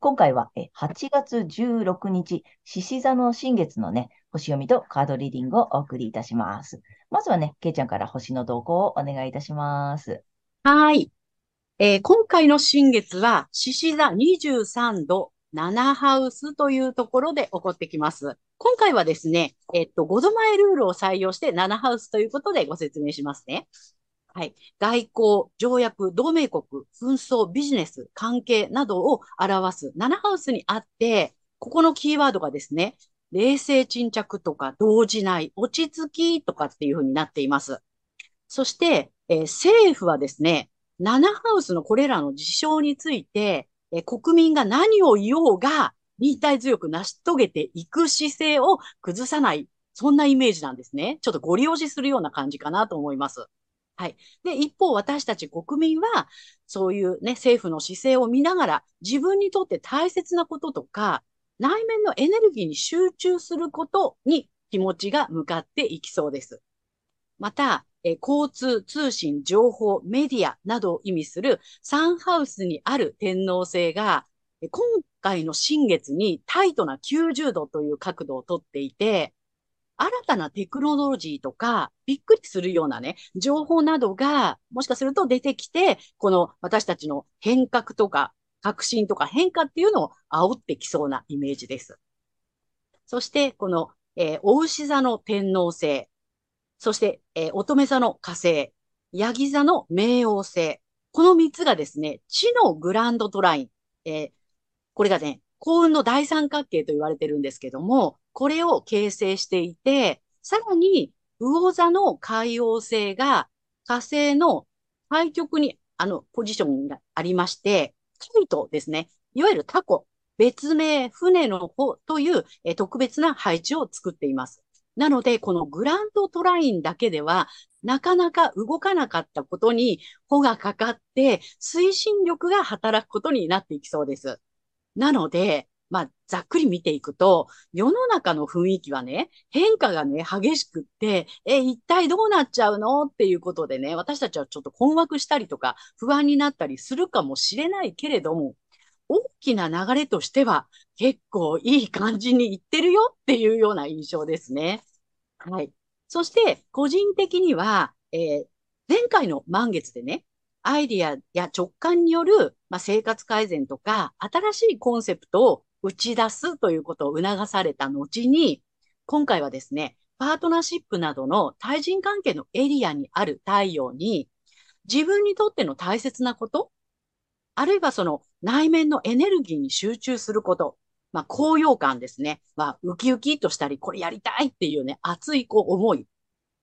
今回は8月16日、獅子座の新月のね、星読みとカードリーディングをお送りいたします。まずはね、ケイちゃんから星の動向をお願いいたします。はい。えー、今回の新月は、獅子座23度7ハウスというところで起こってきます。今回はですね、えっと、5度前ルールを採用して7ハウスということでご説明しますね。はい。外交、条約、同盟国、紛争、ビジネス、関係などを表す7ハウスにあって、ここのキーワードがですね、冷静沈着とか動じない、落ち着きとかっていうふうになっています。そして、えー、政府はですね、7ハウスのこれらの事象について、えー、国民が何を言おうが、忍耐強く成し遂げていく姿勢を崩さない、そんなイメージなんですね。ちょっとご利用しするような感じかなと思います。はい。で、一方、私たち国民は、そういうね、政府の姿勢を見ながら、自分にとって大切なこととか、内面のエネルギーに集中することに気持ちが向かっていきそうです。また、え交通、通信、情報、メディアなどを意味するサンハウスにある天皇制が、今回の新月にタイトな90度という角度をとっていて、新たなテクノロジーとか、びっくりするようなね、情報などが、もしかすると出てきて、この私たちの変革とか、革新とか変化っていうのを煽ってきそうなイメージです。そして、この、えー、お牛座の天皇星、そして、えー、乙女座の火星、ヤギ座の冥王星。この三つがですね、地のグランドトライン。えー、これがね、幸運の大三角形と言われてるんですけども、これを形成していて、さらに、魚座の海王星が火星の対極にあのポジションがありまして、キイトですね。いわゆるタコ、別名船の方というえ特別な配置を作っています。なので、このグランドトラインだけでは、なかなか動かなかったことに、穂がかかって、推進力が働くことになっていきそうです。なので、まあ、ざっくり見ていくと、世の中の雰囲気はね、変化がね、激しくって、え、一体どうなっちゃうのっていうことでね、私たちはちょっと困惑したりとか、不安になったりするかもしれないけれども、大きな流れとしては、結構いい感じにいってるよっていうような印象ですね。はい。そして、個人的には、えー、前回の満月でね、アイディアや直感による、まあ、生活改善とか、新しいコンセプトを打ち出すということを促された後に、今回はですね、パートナーシップなどの対人関係のエリアにある太陽に、自分にとっての大切なこと、あるいはその内面のエネルギーに集中すること、まあ、高揚感ですね。まあ、ウキウキとしたり、これやりたいっていうね、熱いこう思い。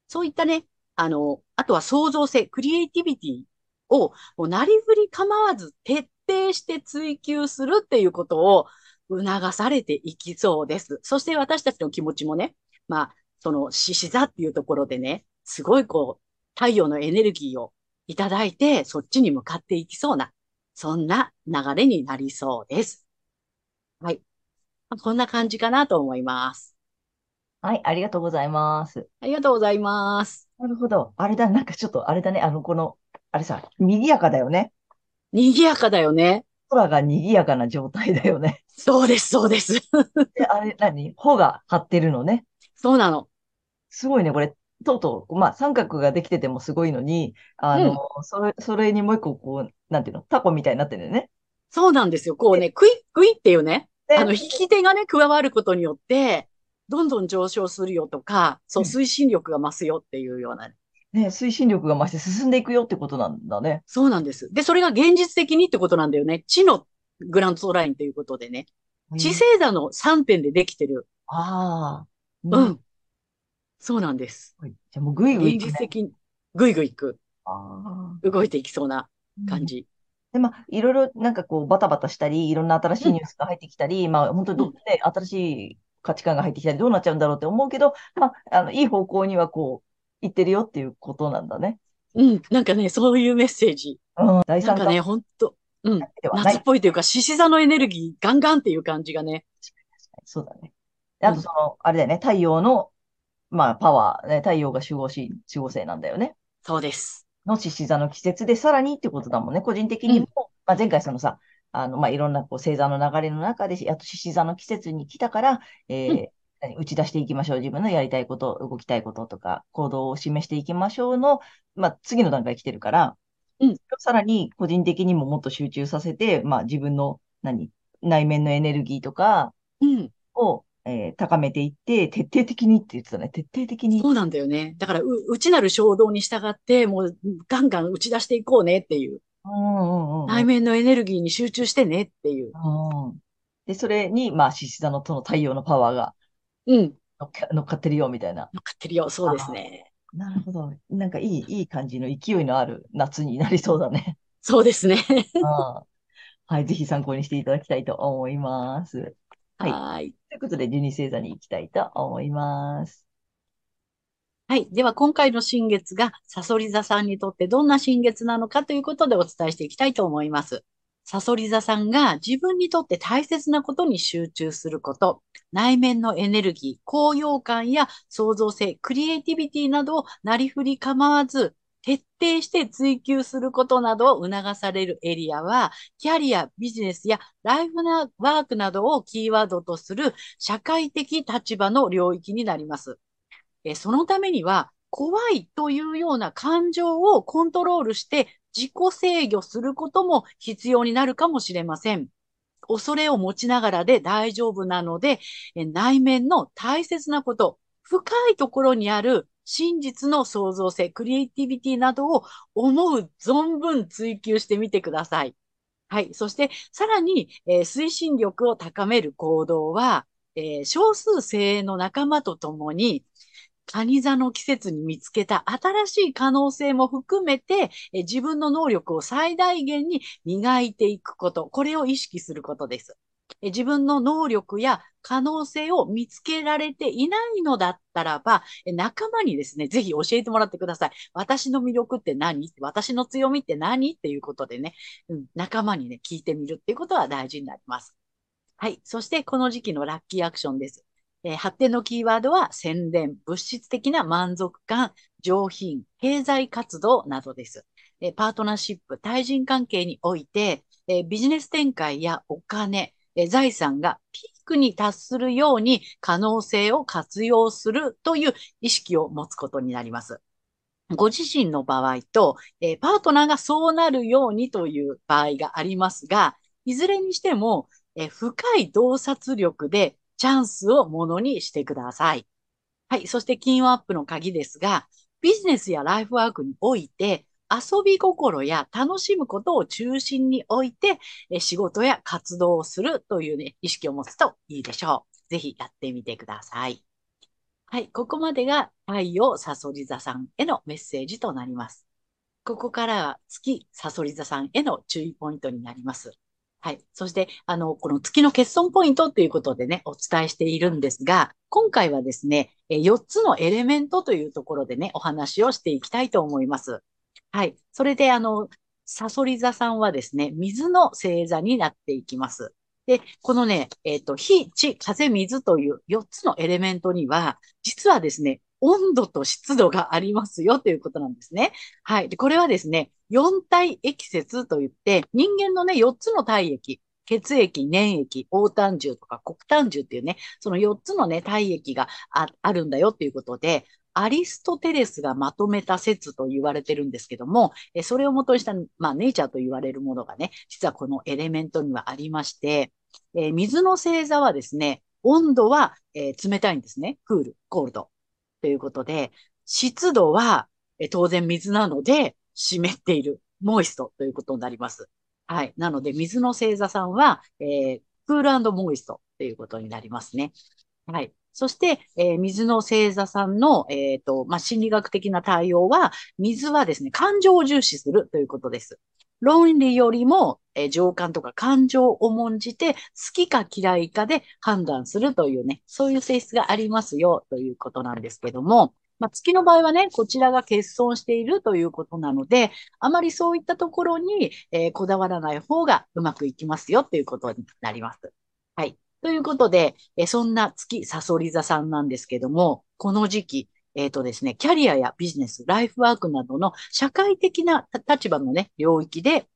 そういったね、あの、あとは創造性、クリエイティビティを、もうなりふり構わず徹底して追求するっていうことを促されていきそうです。そして私たちの気持ちもね、まあ、その獅子座っていうところでね、すごいこう、太陽のエネルギーをいただいて、そっちに向かっていきそうな、そんな流れになりそうです。はい。こんな感じかなと思います。はい、ありがとうございます。ありがとうございます。なるほど。あれだ、なんかちょっと、あれだね、あの、この、あれさ、賑やかだよね。賑やかだよね。空が賑やかな状態だよね。そうです、そうです。で、あれ、何？穂が張ってるのね。そうなの。すごいね、これ。とうとう、まあ、三角ができててもすごいのに、あの、うん、それ、それにもう一個、こう、なんていうの、タコみたいになってるよね。そうなんですよ。こうね、クイックイっていうね、あの、引き手がね、加わることによって、どんどん上昇するよとか、そう、うん推進力が増すよっていうような、ね、推進力が増して進んでいくよってことなんだね。そうなんです。で、それが現実的にってことなんだよね。地のグラントラインということでね。地星座の3点でできてる。ああ。ううんん。そうなんです。じゃあもうぐいぐい行くね。現実的に、ぐいぐい行く。あ動いていきそうなあ。感じ。で、まあ、いろいろなんかこう、バタバタしたり、いろんな新しいニュースが入ってきたり、まあ、本当に新しい価値観が入ってきたり、どうなっちゃうんだろうって思うけど、まあ、あの、いい方向にはこう、行ってるよっていうことなんだね。うん。なんかね、そういうメッセージ。うん、第三感なんかね、ほんと、うん。夏っ。ぽいというか、獅子座のエネルギーガンガンっていう感じがね。そうだね。であとその、あれだよね、太陽の、まあ、パワー、ね、太陽が守護神、守護星なんだよね。そうです。の獅子座の季節でさらにってことだもんね。個人的にも、まあ、前回そのさ、あの、まあ、いろんなこう星座の流れの中で、あと獅子座の季節に来たから、えーうん何打ち出していきましょう。自分のやりたいこと、動きたいこととか、行動を示していきましょうの、まあ、次の段階来てるから、うんさらに個人的にももっと集中させて、まあ、自分の、何、内面のエネルギーとかうん。を、えー高めていって、徹底的にって言ってたね。徹底的に。そうなんだよね。だから、う、内なる衝動に従って、もう、ガンガン打ち出していこうねっていう。うんうんうん。内面のエネルギーに集中してねっていう。うんで、それに、まあ、獅子座のとの太陽のパワーがうん。乗っか乗っかってるよ、みたいな。乗っかってるよ。そうですね。なるほど。なんかいい、いい感じの勢いのある夏になりそうだね。そうですね。うんはい、ぜひ参考にしていただきたいと思います。はいはーい。ということで、12星座に行きたいと思います。はい。では、今回の新月が、サソリ座さんにとってどんな新月なのかということでお伝えしていきたいと思います。サソリ座さんが自分にとって大切なことに集中すること、内面のエネルギー、高揚感や創造性、クリエイティビティなどをなりふり構わず、徹底して追求することなどを促されるエリアは、キャリア、ビジネスやライフなワークなどをキーワードとする社会的立場の領域になります。えそのためには、怖いというような感情をコントロールして自己制御することも必要になるかもしれません。恐れを持ちながらで大丈夫なので、内面の大切なこと、深いところにある真実の創造性、クリエイティビティなどを思う存分追求してみてください。はい。そして、さらに、えー推進力を高める行動は、えー少数精鋭の仲間と共に、蟹座の季節に見つけた新しい可能性も含めて、え自分の能力を最大限に磨いていくこと、これを意識することです。え自分の能力や可能性を見つけられていないのだったらば、え仲間にですね、ぜひ教えてもらってください。私の魅力って何？私の強みって何？っていうことでね、うん、仲間にね、聞いてみるっていうことは大事になります。はい。そして、この時期のラッキーアクションです。えー発展のキーワードは宣伝、物質的な満足感、上品、経済活動などです。えーパートナーシップ、対人関係において、えービジネス展開やお金、え財産がピークに達するように可能性を活用するという意識を持つことになります。ご自身の場合と、えパートナーがそうなるようにという場合がありますが、いずれにしても、え深い洞察力でチャンスをものにしてください。はい。そして金運アップの鍵ですが、ビジネスやライフワークにおいて、遊び心や楽しむことを中心に置いて、仕事や活動をするというね、意識を持つといいでしょう。ぜひやってみてください。はい。ここまでが太陽サソリ座さんへのメッセージとなります。ここからは月サソリ座さんへの注意ポイントになります。はい。そして、あの、この月の欠損ポイントということでね、お伝えしているんですが、今回はですね、4つのエレメントというところでね、お話をしていきたいと思います。はい。それで、あの、サソリ座さんはですね、水の星座になっていきます。で、このね、えっ、と、火、地、風、水という4つのエレメントには、実はですね、温度と湿度がありますよということなんですね。はい。で、これはですね、四体液説といって、人間のね、4つの体液、血液、粘液、黄胆汁とか黒胆汁っていうね、その4つのね、体液がああるんだよっていうことで、アリストテレスがまとめた説と言われてるんですけども、えそれを元にした、まあ、ネイチャーと言われるものがね、実はこのエレメントにはありまして、えー水の星座はですね、温度は、えー冷たいんですね。クール、コールド。ということで、湿度は、えー当然水なので、湿っている、モイストということになります。はい。なので、水の星座さんは、えークールモイストということになりますね。はい。そして、えー水の星座さんの、えっと、まあ、心理学的な対応は、水はですね、感情を重視するということです。論理よりも、えー情感とか感情を重んじて、好きか嫌いかで判断するというね、そういう性質がありますよということなんですけども、まあ、月の場合はね、こちらが欠損しているということなので、あまりそういったところに、えーこだわらない方がうまくいきますよということになります。はい。ということで、えそんな月サソリ座さんなんですけども、この時期、えっとですね、キャリアやビジネス、ライフワークなどの社会的な立場のね、領域で、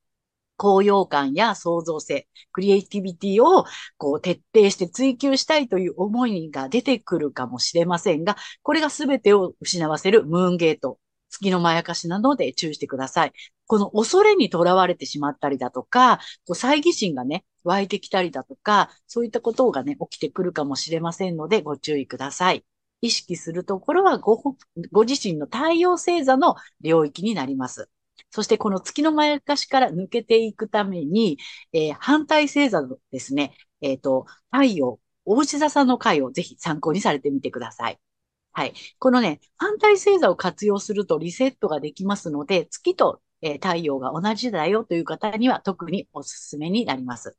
高揚感や創造性、クリエイティビティをこう徹底して追求したいという思いが出てくるかもしれませんが、これが全てを失わせるムーンゲート、月のまやかしなので注意してください。この恐れにとらわれてしまったりだとか、こう猜疑心がね、湧いてきたりだとか、そういったことがね、起きてくるかもしれませんのでご注意ください。意識するところはご、ご自身の太陽星座の領域になります。そしてこの月のまやかしから抜けていくために、えー反対星座のですね、えっ、と、太陽、大牛座さんの回をぜひ参考にされてみてください。はい。このね、反対星座を活用するとリセットができますので、月と、えー太陽が同じだよという方には特におすすめになります。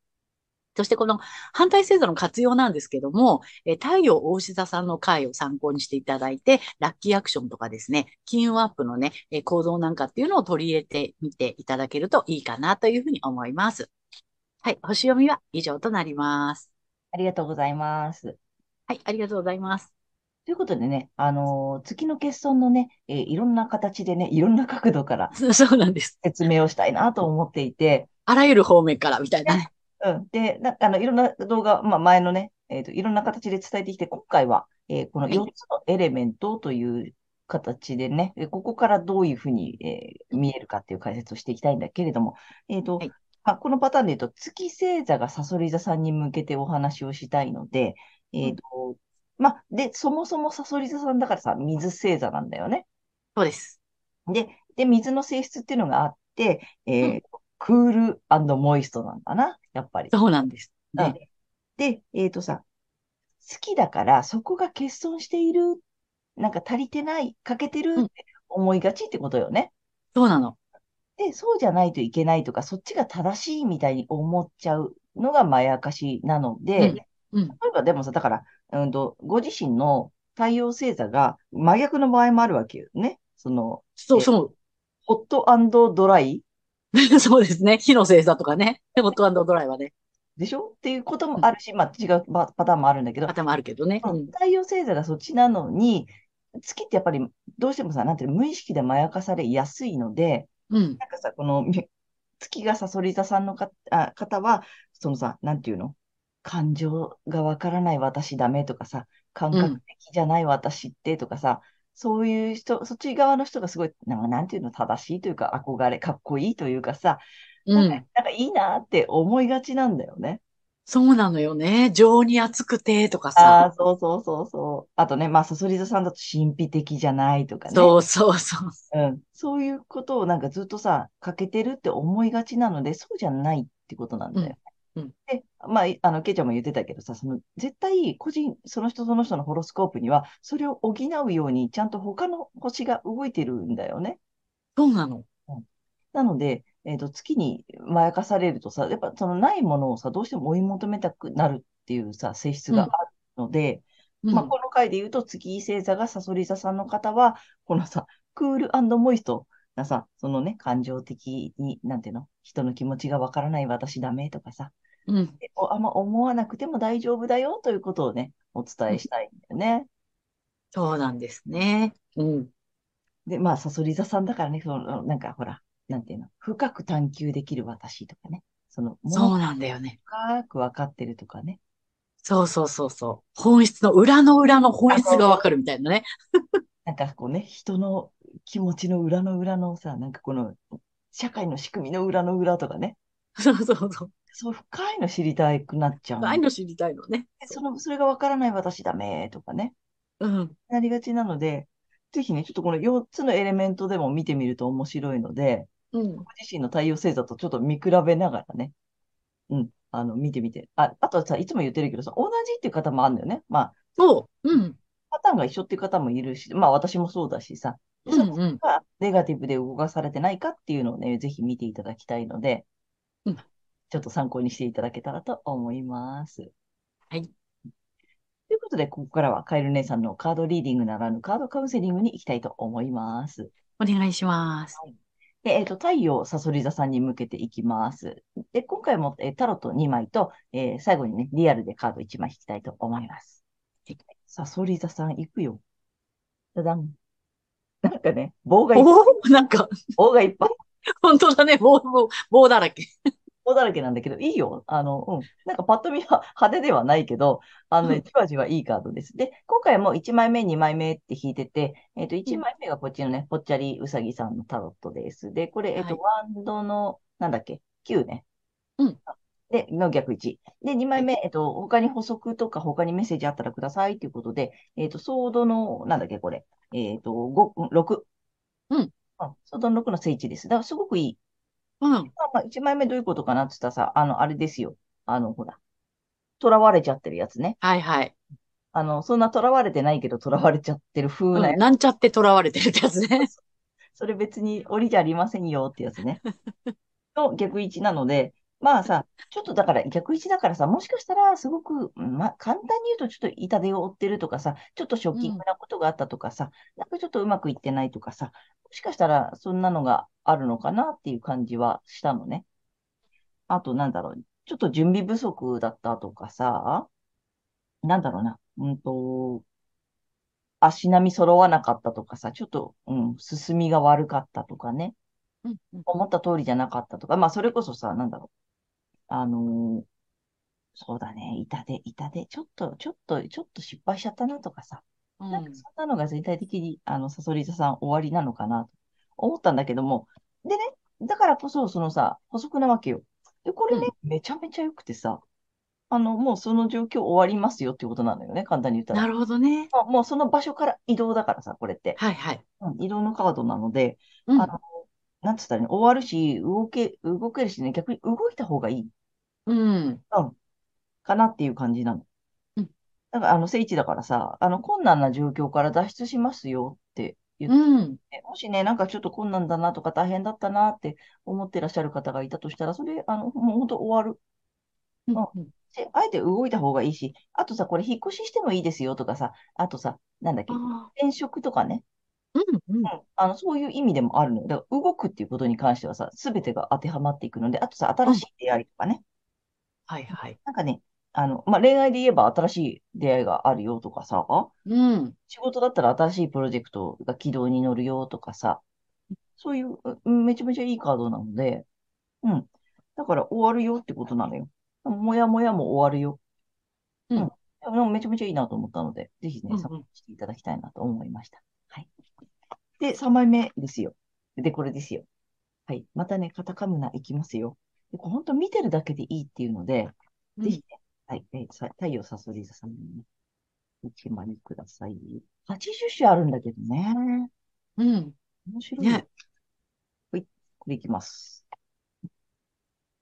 そしてこの反対星座の活用なんですけども、えー太陽大牛座さんの回を参考にしていただいて、ラッキーアクションとかですね、金運アップのね、えー行動なんかっていうのを取り入れてみていただけるといいかなというふうに思います。はい。星読みは以上となります。ありがとうございます。はい。ありがとうございます。ということでね、あのー月の欠損のね、えーいろんな形でね、いろんな角度からそそうなんです。説明をしたいなと思っていて、あらゆる方面からみたいなね。うん。で、なあの、いろんな動画、まあ、前のね、えっと、いろんな形で伝えてきて、今回は、えーこのはい4つのエレメントという形でね、えここからどういうふうに、えー見えるかっていう解説をしていきたいんだけれども、えっと、はいまあ、このパターンで言うと、月星座がサソリ座さんに向けてお話をしたいので、えっと、まあ、で、そもそもサソリ座さんだからさ、水星座なんだよね。そうです。で、で、水の性質っていうのがあって、えークールモイストなんだな、やっぱり。そうなんです。うんね。で、えっとさ、好きだから、そこが欠損している、なんか足りてない、欠けてるうんって思いがちってことよね。そうなの。で、そうじゃないといけないとか、そっちが正しいみたいに思っちゃうのがまやかしなので、うん。例えばでもさ、だから、うんと、ご自身の太陽星座が真逆の場合もあるわけよね。その、そう、そホットドライう。そうですね。火の星座とかね。ホットドライはね。でしょ？っていうこともあるし、まあ違うパパターンもあるんだけど、頭あるけどね。ううんん。太陽星座がそっちなのに、月ってやっぱりどうしてもさ、なんていうの、無意識でまやかされやすいので、うん。なんかさ、このみ月がさそり座さんのかあ方は、そのさ、なんていうの、感情がわからない私ダメとかさ、感覚的じゃない私ってとかさ、そういう人、そっち側の人がすごい、なんかなんていうの、正しいというか、憧れ、かっこいいというかさ、うん。なんかなんかいいなって思いがちなんだよね。そうなのよね。情に熱くてとかあさ。あ、そうそうそうそう。あとね、まあ、さそり座さんだと神秘的じゃないとかね。そうそうそう。うん。そういうことをなんかずっとさ、欠けてるって思いがちなので、そうじゃないってことなんだよ。うんうん。で、まあ、いあの、ケイちゃんも言ってたけどさ、その、絶対、個人、その人その人のホロスコープには、それを補うように、ちゃんと他の星が動いてるんだよね。そうなの。なので、えっと、月にまやかされるとさ、やっぱそのないものをさ、どうしても追い求めたくなるっていうさ、性質があるので、うん。まあ、この回で言うと、月星座がサソリ座さんの方は、このさ、クールモイストなさ、そのね、感情的に、なんていうの、人の気持ちがわからない私ダメとかさ、うん。あんま思わなくても大丈夫だよということをね、お伝えしたいんだよね。そうなんですね。うん。で、まあ、サソリ座さんだからね、その、なんかほら、なんていうの、深く探求できる私とかね、その、そうなんだよね。深くわかってるとかね、そうそうそうそう。本質の裏の裏の本質がわかるみたいなね。なんかこうね、人の気持ちの裏の裏のさ、なんかこの、社会の仕組みの裏の裏とかね、そうそうそう。そう、深いの知りたくなっちゃうの。深いの知りたいのね。でその、それがわからない私ダメとかね、うん。なりがちなので、ぜひね、ちょっとこの4つのエレメントでも見てみると面白いので、うん。ご自身の太陽星座とちょっと見比べながらね、うん、あの、見てみて。あ、あとはさ、いつも言ってるけどさ、同じっていう方もあるんだよね。まあ、そう。うん。パターンが一緒っていう方もいるし、まあ私もそうだしさ、うんうん。がネガティブで動かされてないかっていうのをね、ぜひ見ていただきたいので、うんちょっと参考にしていただけたらと思います。はい。ということで、ここからはカエル姉さんのカードリーディングならぬカードカウンセリングに行きたいと思います。お願いします。で、えっ、と、太陽サソリ座さんに向けていきます。で、今回も、えータロット2枚と、えー最後にね、リアルでカード1枚引きたいと思いますはい。サソリ座さん行くよ。だだん。なんかね、棒がいっおお、なんか、棒がいっぱい。本当だね。棒、棒、棒だらけ。棒だらけなんだけど、いいよ。あの、うん。なんかパッと見は派手ではないけど、あのね、うんじわじわいいカードです。で、今回も1枚目、2枚目って引いてて、えっ、と、1枚目がこっちのね、ぽっちゃりうさぎさんのタロットです。で、これ、えっ、と、ワンドの、なんだっけ、9ね。うん。で、の逆1。で、2枚目、えっ、と、他に補足とか他にメッセージあったらくださいということで、えっ、と、ソードの、なんだっけ、これ。えっ、と、5、6。うん。ソードの6の聖地です。だからすごくいい。うん。まあ、まあ、1枚目どういうことかなって言ったらさ、あの、あれですよ。あの、ほら。囚われちゃってるやつね。はいはい。あの、そんな囚われてないけど囚われちゃってる風なやつ。うん。なんちゃって囚われてるってやつね。それ別に檻じゃありませんよってやつね。の逆位置なので、まあさ、ちょっとだから逆位置だからさ、もしかしたらすごく、まあ簡単に言うとちょっと痛手を負ってるとかさ、ちょっとショッキングなことがあったとかさ、なんかちょっとうまくいってないとかさ、もしかしたらそんなのがあるのかなっていう感じはしたのね。あとなんだろう、ちょっと準備不足だったとかさ、なんだろうな、うんと、足並み揃わなかったとかさ、ちょっと、うん、進みが悪かったとかね。うんうん思った通りじゃなかったとか、まあ、それこそさ、なんだろう。あのーそうだね、痛手、痛手、ちょっと、ちょっと、ちょっと失敗しちゃったなとかさ、うんなんかそんなのが全体的に、あの、サソリ座さん終わりなのかなと思ったんだけども、でね、だからこそ、そのさ、補足なわけよ。で、これね、めちゃめちゃ良くてさ、あの、もうその状況終わりますよっていうことなのよね、簡単に言ったら。なるほどね。まあもうその場所から移動だからさ、これって。はいはい。うん、移動のカードなので、うんあの、なんつったらいいの、終わるし、動け、動けるしね、逆に動いた方がいい。うん。うん。かなっていう感じなの。うん。だから、あの、聖地だからさ、あの、困難な状況から脱出しますよって言っうん。て、もしね、なんかちょっと困難だなとか大変だったなって思ってらっしゃる方がいたとしたら、それ、あの、もう本当終わる。うんうんで、あえて動いた方がいいし、あとさ、これ引っ越ししてもいいですよとかさ、あとさ、なんだっけ、あ転職とかね、ーうんうん。うんあの、そういう意味でもあるのよ。だから動くっていうことに関してはさ、すべてが当てはまっていくので、あとさ、新しい出会いとかね。はいはい。なんかね、あの、まあ、恋愛で言えば新しい出会いがあるよとかさ、うん。仕事だったら新しいプロジェクトが軌道に乗るよとかさ、そういう、うんめちゃめちゃいいカードなので、うん。だから終わるよってことなのよ。もやもやも終わるよ。うんうんでもめちゃめちゃいいなと思ったので、ぜひね、参考にしていただきたいなと思いました。はい。で、3枚目ですよ。で、これですよ。はい。またね、カタカムナいきますよ。本当見てるだけでいいっていうので、うんぜひね、はい、えーさ太陽さそり座さんにね、1枚ください。80種あるんだけどね。うん。面白い。ね。はい、これいきます。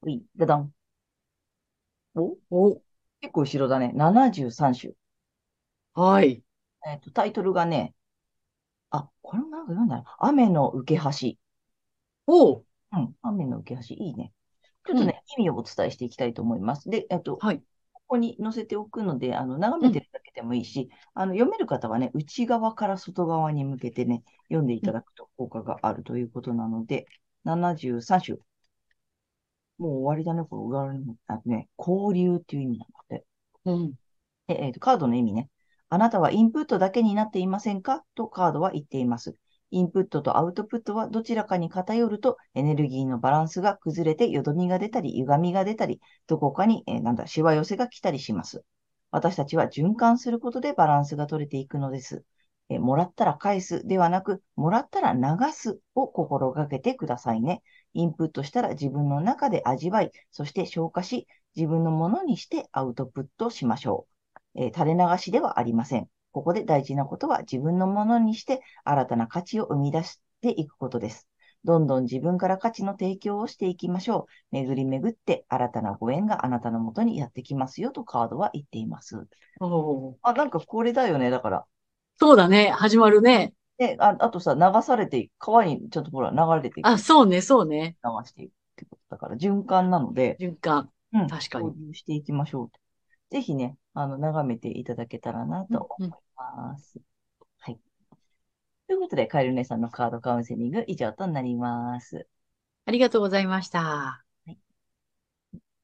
はい、ダダン。おお、結構後ろだね。73種。はい。えっと、タイトルがね、あ、これもなんか読んだな。雨の受け橋。お、うん、雨の受け橋。いいね。ちょっとね、意味をお伝えしていきたいと思います。で、えっと、はい。ここに載せておくので、あの、眺めてるだけでもいいし、あの、読める方はね、内側から外側に向けてね、読んでいただくと効果があるということなので、73種。もう終わりだね、これ、裏にも、あね、交流っていう意味なので。うん。で、えっと、カードの意味ね。あなたはインプットだけになっていませんか？とカードは言っています。インプットとアウトプットはどちらかに偏るとエネルギーのバランスが崩れてよどみが出たり歪みが出たり、どこかに、えーなんだ、しわ寄せが来たりします。私たちは循環することでバランスが取れていくのです。えもらったら返すではなく、もらったら流すを心がけてくださいね。インプットしたら自分の中で味わい、そして消化し、自分のものにしてアウトプットしましょう。えー、垂れ流しではありません。ここで大事なことは自分のものにして新たな価値を生み出していくことです。どんどん自分から価値の提供をしていきましょう。巡り巡って新たなご縁があなたのもとにやってきますよとカードは言っています。あ、なんかこれだよね。だから。そうだね。始まるね。で、ああとさ、流されて、川にちょっとほら、流れていく。あ、そうね、そうね。流していくってことだから、循環なので。循環。うん。確かに。していきましょう。ぜひね、あの、眺めていただけたらなと思います。うんうん、はい。ということで、カエル姉さんのカードカウンセリング以上となります。ありがとうございました。はい、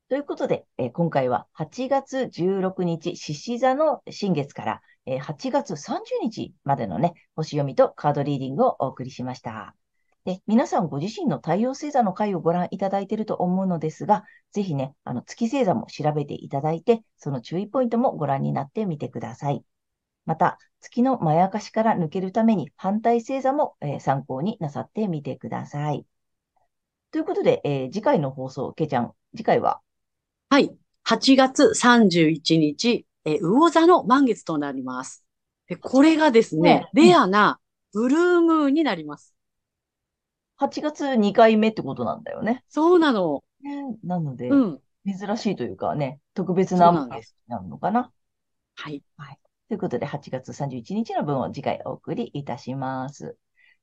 ということで、えー、今回は8月16日、獅子座の新月から、え8月30日までのね、星読みとカードリーディングをお送りしました。で、皆さんご自身の太陽星座の回をご覧いただいていると思うのですが、ぜひね、あの月星座も調べていただいて、その注意ポイントもご覧になってみてください。また、月のまやかしから抜けるために反対星座も、えー、参考になさってみてください。ということで、えー、次回の放送、けちゃん、次回は？はい。8月31日、えー、魚座の満月となります。で、これがですね、ねレアなブルームーンになります。8月2回目ってことなんだよね。そうなの。なので、うん、珍しいというかね、特別な満月なのかな。はい。はい。ということで、8月31日の分を次回お送りいたします。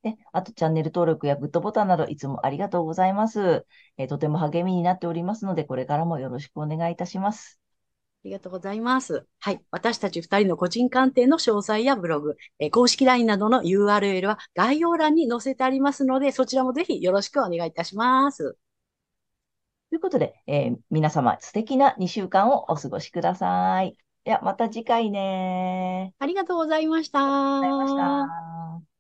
で、あとチャンネル登録やグッドボタンなどいつもありがとうございます。えー、とても励みになっておりますので、これからもよろしくお願いいたします。ありがとうございます。はい。私たち二人の個人鑑定の詳細やブログ、えー、公式 LINE などの URL は概要欄に載せてありますので、そちらもぜひよろしくお願いいたします。ということで、えー、皆様素敵な2週間をお過ごしください。では、また次回ね。ありがとうございました。ありがとうございました。